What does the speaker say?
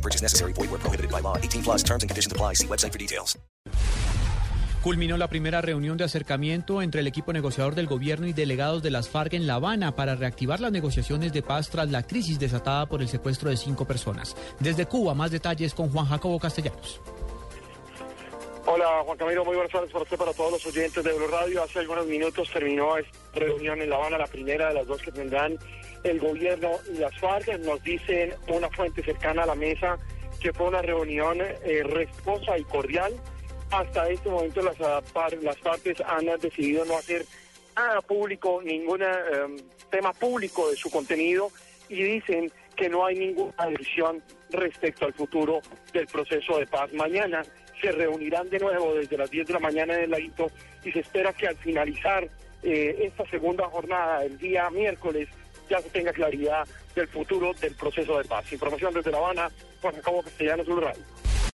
No purchase necessary. Void where prohibited by law. 18 plus terms and conditions apply. See website for details. Culminó la primera reunión de acercamiento entre el equipo negociador del gobierno y delegados de las FARC en La Habana para reactivar las negociaciones de paz tras la crisis desatada por el secuestro de cinco personas. Desde Cuba, más detalles con Juan Jacobo Castellanos. Juan Camilo, muy buenas tardes para usted, para todos los oyentes de Blue Radio. Hace algunos minutos terminó esta reunión en La Habana, la primera de las dos que tendrán el gobierno y las FARC. Nos dicen una fuente cercana a la mesa que fue una reunión eh, resposa y cordial. Hasta este momento las, las partes han decidido no hacer nada público, ningún eh, tema público de su contenido y dicen que no hay ninguna decisión respecto al futuro del proceso de paz. Mañana se reunirán de nuevo desde las 10 de la mañana en el ladito y se espera que al finalizar eh, esta segunda jornada, el día miércoles, ya se tenga claridad del futuro del proceso de paz. Información desde La Habana, Juan Jacobo Castellanos, Radio.